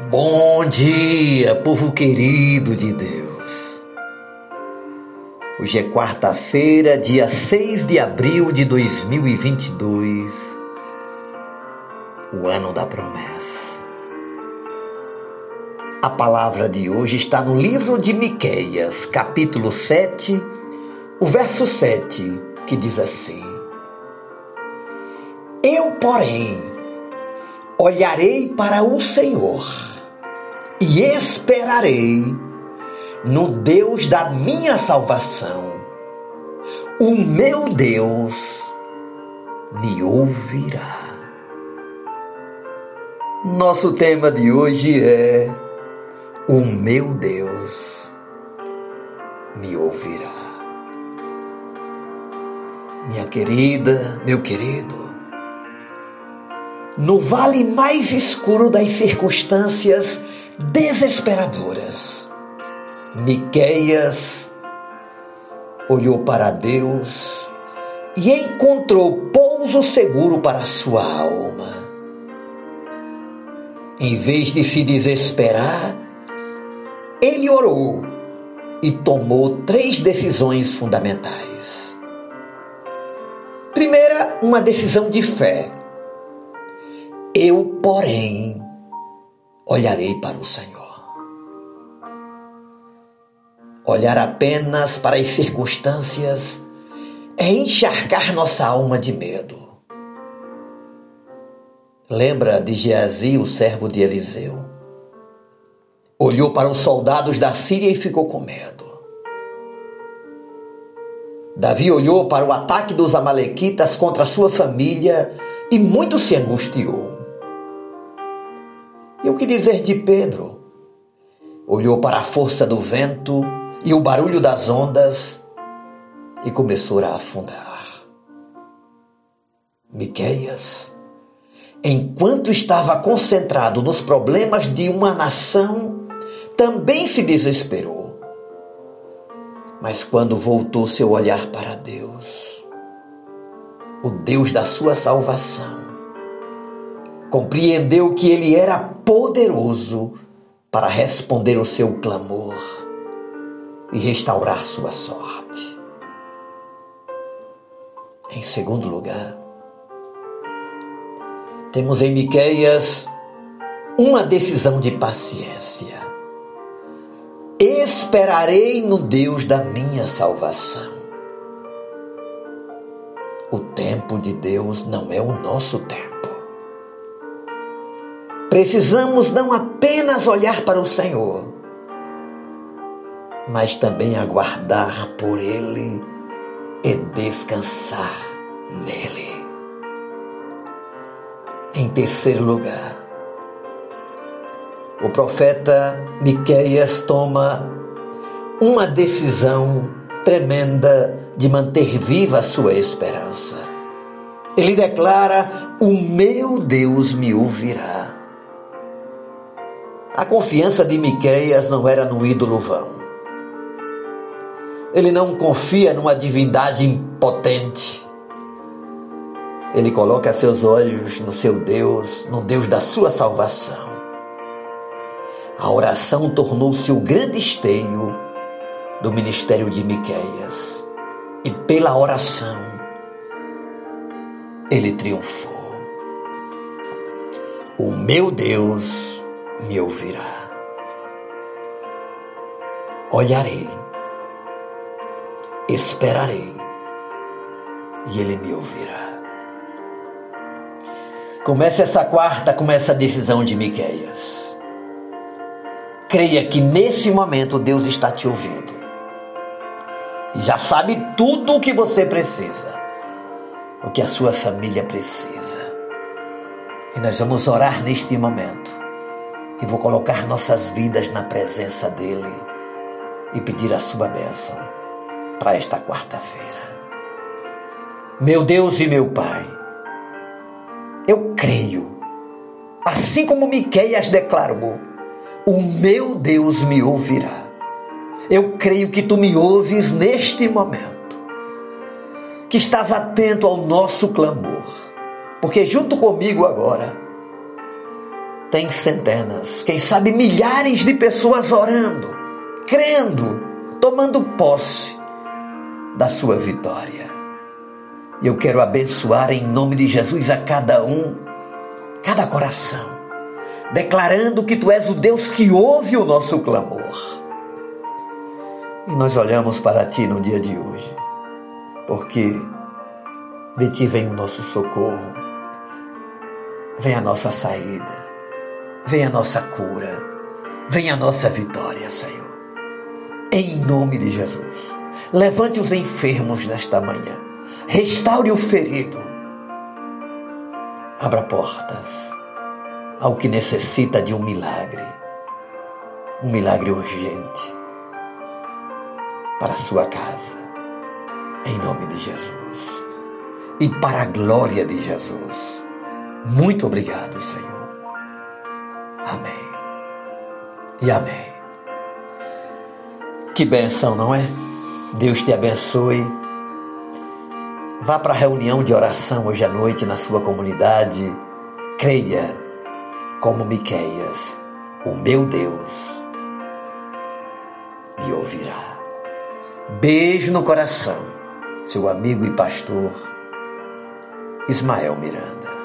Bom dia, povo querido de Deus. Hoje é quarta-feira, dia 6 de abril de 2022, o ano da promessa. A palavra de hoje está no livro de Miqueias, capítulo 7, o verso 7, que diz assim: Eu, porém, olharei para o Senhor e esperarei no Deus da minha salvação. O meu Deus me ouvirá. Nosso tema de hoje é: O meu Deus me ouvirá. Minha querida, meu querido, no vale mais escuro das circunstâncias, desesperadoras. Miqueias olhou para Deus e encontrou pouso seguro para sua alma. Em vez de se desesperar, ele orou e tomou três decisões fundamentais. Primeira, uma decisão de fé. Eu, porém, olharei para o Senhor. Olhar apenas para as circunstâncias é encharcar nossa alma de medo. Lembra de Geazi, o servo de Eliseu? Olhou para os soldados da Síria e ficou com medo. Davi olhou para o ataque dos Amalequitas contra sua família e muito se angustiou. E o que dizer de Pedro? Olhou para a força do vento e o barulho das ondas e começou a afundar. Miqueias, enquanto estava concentrado nos problemas de uma nação, também se desesperou. Mas quando voltou seu olhar para Deus, o Deus da sua salvação, compreendeu que ele era poderoso para responder o seu clamor e restaurar sua sorte. Em segundo lugar, temos em Miqueias uma decisão de paciência. Esperarei no Deus da minha salvação. O tempo de Deus não é o nosso tempo. Precisamos não apenas olhar para o Senhor, mas também aguardar por Ele e descansar nele. Em terceiro lugar, o profeta Miqueias toma uma decisão tremenda de manter viva a sua esperança. Ele declara: O meu Deus me ouvirá. A confiança de Miqueias não era no ídolo vão. Ele não confia numa divindade impotente. Ele coloca seus olhos no seu Deus, no Deus da sua salvação. A oração tornou-se o grande esteio do ministério de Miqueias. E pela oração ele triunfou. O meu Deus me ouvirá. Olharei, esperarei e ele me ouvirá. Começa essa quarta com essa decisão de Miqueias. Creia que nesse momento Deus está te ouvindo. E já sabe tudo o que você precisa. O que a sua família precisa. E nós vamos orar neste momento e vou colocar nossas vidas na presença dele e pedir a sua bênção para esta quarta-feira. Meu Deus e meu Pai, eu creio, assim como Miqueias declarou, o meu Deus me ouvirá. Eu creio que tu me ouves neste momento, que estás atento ao nosso clamor, porque junto comigo agora tem centenas, quem sabe milhares de pessoas orando, crendo, tomando posse da sua vitória. E eu quero abençoar em nome de Jesus a cada um, cada coração, declarando que tu és o Deus que ouve o nosso clamor. E nós olhamos para ti no dia de hoje, porque de ti vem o nosso socorro, vem a nossa saída, vem a nossa cura, vem a nossa vitória, Senhor. Em nome de Jesus, levante os enfermos nesta manhã. Restaure o ferido, abra portas ao que necessita de um milagre, um milagre urgente para a sua casa, em nome de Jesus. E para a glória de Jesus. Muito obrigado, Senhor. Amém. E amém. Que benção, não é? Deus te abençoe Vá para a reunião de oração hoje à noite na sua comunidade. Creia, como Miqueias, o meu Deus me ouvirá. Beijo no coração, seu amigo e pastor Ismael Miranda.